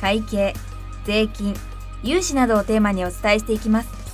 会計税金融資などをテーマにお伝えしていきます。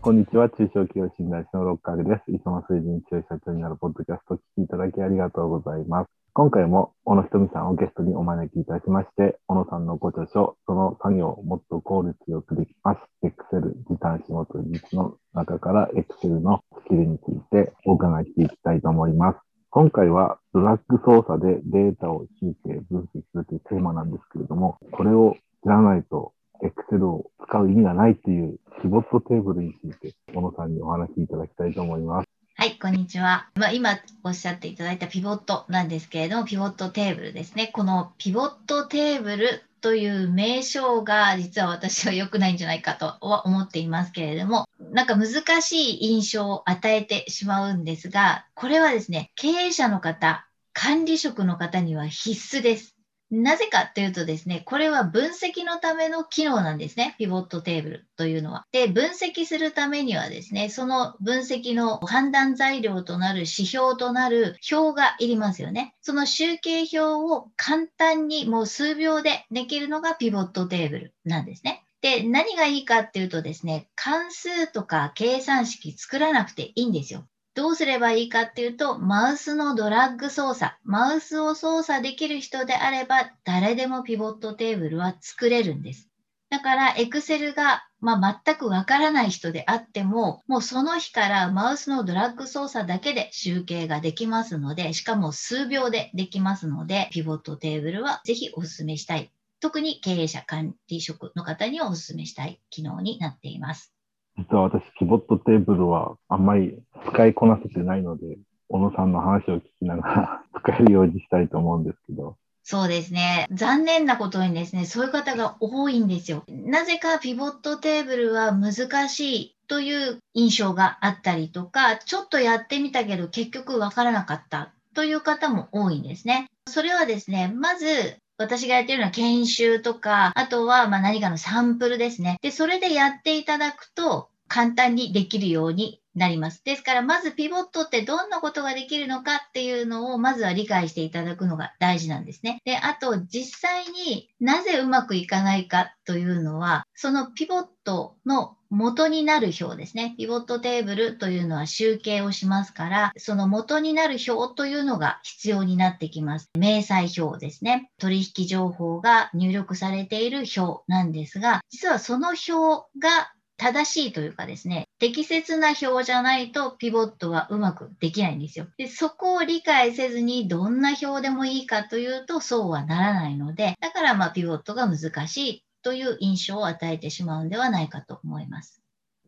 こんにちは。中小企業診断士のロッカールです。いつも水準強い社長になるポッドキャストを聞きいただきありがとうございます。今回も小野ひとみさんをゲストにお招きいたしまして小野さんのご著書その作業をもっと効率よくできます。Excel 時短仕事術の中から Excel のスキルについてお伺いしていきたいと思います。今回はドラッグ操作でデータを集計、分析するというテーマなんですけれども、これを知らないと Excel を使う意味がないというピボットテーブルについて、小野さんにお話しいただきたいと思います。はい、こんにちは。まあ、今おっしゃっていただいたピボットなんですけれども、ピボットテーブルですね。このピボットテーブルという名称が実は私は良くないんじゃないかとは思っていますけれども、なんか難しい印象を与えてしまうんですが、これはですね、経営者の方、管理職の方には必須です。なぜかというとですね、これは分析のための機能なんですね。ピボットテーブルというのは。で、分析するためにはですね、その分析の判断材料となる指標となる表がいりますよね。その集計表を簡単にもう数秒でできるのがピボットテーブルなんですね。で、何がいいかっていうとですね、関数とか計算式作らなくていいんですよ。どうすればいいかっていうと、マウスのドラッグ操作、マウスを操作できる人であれば、誰でもピボットテーブルは作れるんです。だから、Excel が、まあ、全くわからない人であっても、もうその日からマウスのドラッグ操作だけで集計ができますので、しかも数秒でできますので、ピボットテーブルはぜひお勧めしたい。特に経営者管理職の方にお勧めしたい機能になっています。実は私、ピボットテーブルはあんまり使いこなせてないので、小野さんの話を聞きながら使えるようにしたいと思うんですけど。そうですね。残念なことにですね、そういう方が多いんですよ。なぜかピボットテーブルは難しいという印象があったりとか、ちょっとやってみたけど結局わからなかったという方も多いんですね。それはですね、まず私がやってるのは研修とか、あとはま何かのサンプルですね。で、それでやっていただくと、簡単にできるようになります。ですから、まずピボットってどんなことができるのかっていうのを、まずは理解していただくのが大事なんですね。で、あと、実際になぜうまくいかないかというのは、そのピボットの元になる表ですね。ピボットテーブルというのは集計をしますから、その元になる表というのが必要になってきます。明細表ですね。取引情報が入力されている表なんですが、実はその表が正しいというかですね、適切な表じゃないとピボットはうまくできないんですよ。で、そこを理解せずにどんな表でもいいかというとそうはならないので、だからまあピボットが難しいという印象を与えてしまうんではないかと思います。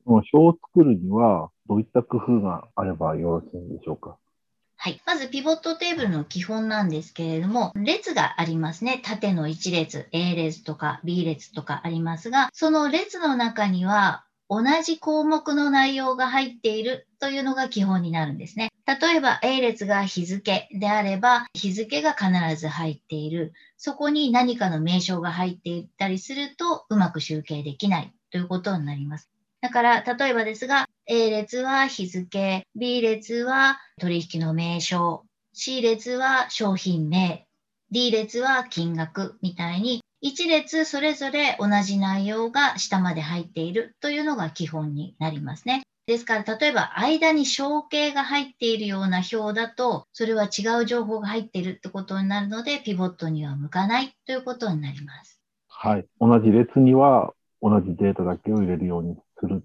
表を作るにはどういった工夫があればよろしいんでしょうか？はい。まず、ピボットテーブルの基本なんですけれども、列がありますね。縦の1列、A 列とか B 列とかありますが、その列の中には、同じ項目の内容が入っているというのが基本になるんですね。例えば A 列が日付であれば日付が必ず入っている。そこに何かの名称が入っていったりするとうまく集計できないということになります。だから、例えばですが、A 列は日付、B 列は取引の名称、C 列は商品名、D 列は金額みたいに1列それぞれ同じ内容が下まで入っているというのが基本になりますね。ですから、例えば間に小形が入っているような表だと、それは違う情報が入っているってことになるので、ピボットには向かないということになります。はい。同じ列には同じデータだけを入れるようにする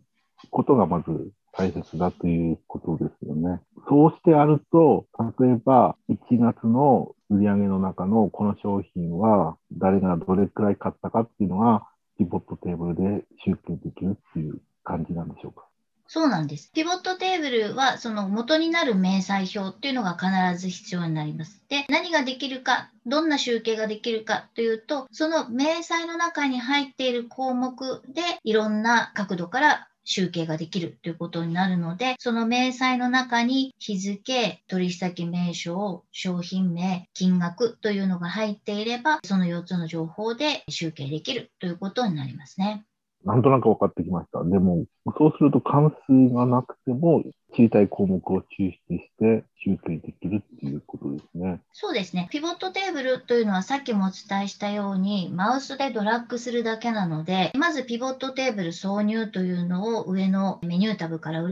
ことがまず大切だということですよね。そうしてあると、例えば1月の売り上げの中のこの商品は誰がどれくらい買ったかっていうのが、ピボットテーブルで集計できるっていう感じなんでしょうか。そうなんです。ピボットテーブルはその元になる明細表っていうのが必ず必要になります。で、何ができるか、どんな集計ができるかというと、その明細の中に入っている項目でいろんな角度から集計ができるということになるので、その明細の中に日付、取引先名称、商品名、金額というのが入っていれば、その4つの情報で集計できるということになりますね。なんとなく分かってきました。でも、そうすると関数がなくても、知りたい項目を抽出して集計できるっていうことですね。そうですね。ピボットテーブルというのはさっきもお伝えしたように、マウスでドラッグするだけなので、まずピボットテーブル挿入というのを上のメニュータブから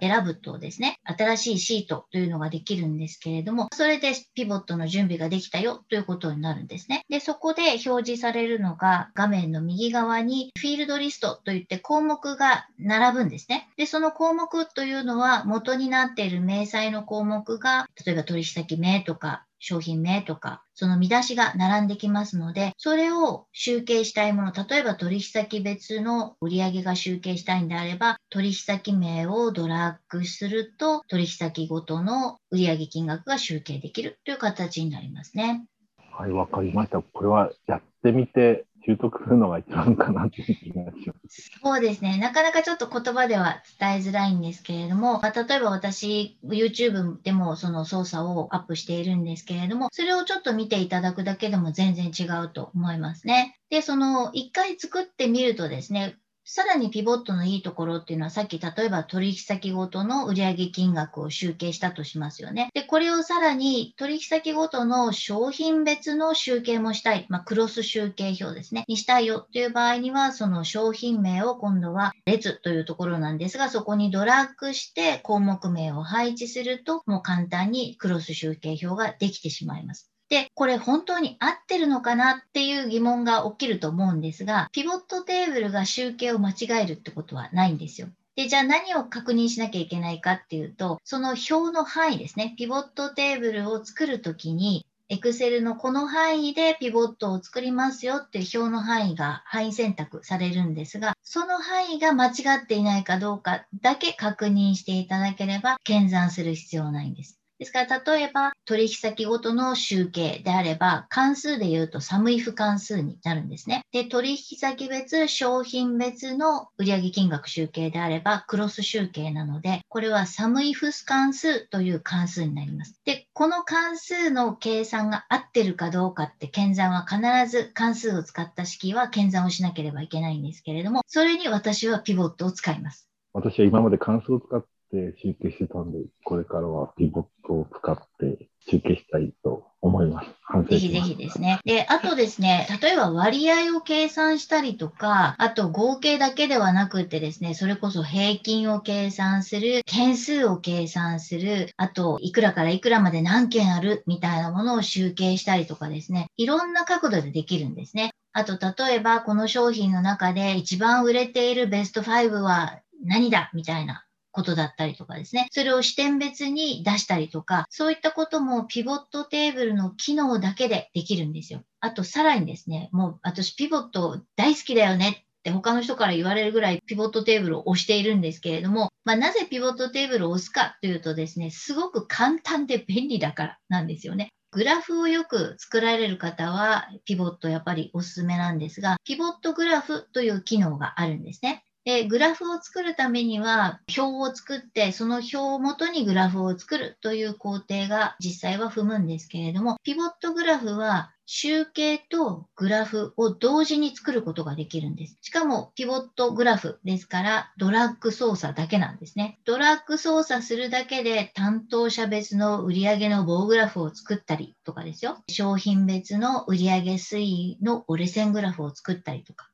選ぶとですね、新しいシートというのができるんですけれども、それでピボットの準備ができたよということになるんですね。で、そこで表示されるのが画面の右側にフィールドリストといって項目が並ぶんですね。で、その項目というのは元になっている明細の項目が、例えば取引先名とか商品名とか、その見出しが並んできますので、それを集計したいもの、例えば取引先別の売上が集計したいんであれば、取引先名をドラッグすると、取引先ごとの売上金額が集計できるという形になりますね。はい、わかりました。これはやってみて習得するのが一番かなという気がします。そうですね。なかなかちょっと言葉では伝えづらいんですけれども、まあ、例えば私、YouTube でもその操作をアップしているんですけれども、それをちょっと見ていただくだけでも全然違うと思いますね。で、その一回作ってみるとですね、さらにピボットのいいところっていうのはさっき例えば取引先ごとの売上金額を集計したとしますよね。で、これをさらに取引先ごとの商品別の集計もしたい、まあ、クロス集計表ですね、にしたいよっていう場合には、その商品名を今度は列というところなんですが、そこにドラッグして項目名を配置すると、もう簡単にクロス集計表ができてしまいます。で、これ本当に合ってるのかなっていう疑問が起きると思うんですが、ピボットテーブルが集計を間違えるってことはないんですよ。で、じゃあ何を確認しなきゃいけないかっていうと、その表の範囲ですね。ピボットテーブルを作るときに、Excel のこの範囲でピボットを作りますよっていう表の範囲が範囲選択されるんですが、その範囲が間違っていないかどうかだけ確認していただければ、検算する必要ないんです。ですから、例えば取引先ごとの集計であれば、関数で言うとサムイフ関数になるんですね。で、取引先別、商品別の売上金額集計であれば、クロス集計なので、これはサムイフス関数という関数になります。で、この関数の計算が合ってるかどうかって検算は必ず関数を使った式は検算をしなければいけないんですけれども、それに私はピボットを使います。私は今まで関数を使ってって集計してたんで、これからはピボットを使って集計したいと思います。ぜひぜひですね。で、あとですね、例えば割合を計算したりとか、あと合計だけではなくてですね、それこそ平均を計算する、件数を計算する、あと、いくらからいくらまで何件あるみたいなものを集計したりとかですね、いろんな角度でできるんですね。あと、例えば、この商品の中で一番売れているベスト5は何だみたいな。ことだったりとかですね。それを視点別に出したりとか、そういったこともピボットテーブルの機能だけでできるんですよ。あとさらにですね、もう私ピボット大好きだよねって他の人から言われるぐらいピボットテーブルを押しているんですけれども、まあ、なぜピボットテーブルを押すかというとですね、すごく簡単で便利だからなんですよね。グラフをよく作られる方は、ピボットやっぱりおすすめなんですが、ピボットグラフという機能があるんですね。で、グラフを作るためには、表を作って、その表をもとにグラフを作るという工程が実際は踏むんですけれども、ピボットグラフは集計とグラフを同時に作ることができるんです。しかも、ピボットグラフですから、ドラッグ操作だけなんですね。ドラッグ操作するだけで、担当者別の売上の棒グラフを作ったりとかですよ。商品別の売上推移の折れ線グラフを作ったりとか。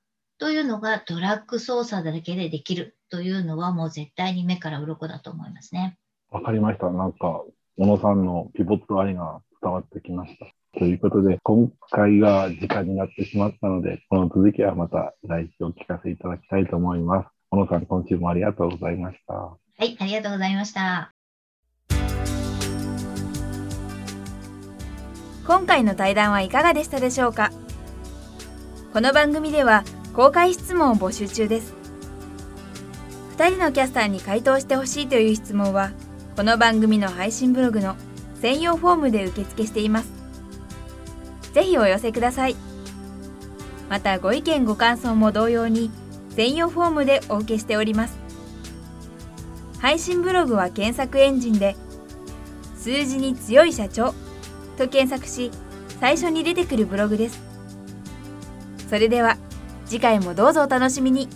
というのがドラッグ操作だけでできるというのはもう絶対に目から鱗だと思いますね。わかりました。なんか、小野さんのピボット愛が伝わってきました。ということで、今回が時間になってしまったので、この続きはまた来週お聞かせいただきたいと思います。小野さん、今週もありがとうございました。はい、ありがとうございました。今回の対談はいかがでしたでしょうか？この番組では公開質問を募集中です。2人のキャスターに回答してほしいという質問はこの番組の配信ブログの専用フォームで受付しています。ぜひお寄せください。またご意見ご感想も同様に専用フォームでお受けしております。配信ブログは検索エンジンで数字に強い社長と検索し最初に出てくるブログです。それでは次回もどうぞお楽しみに。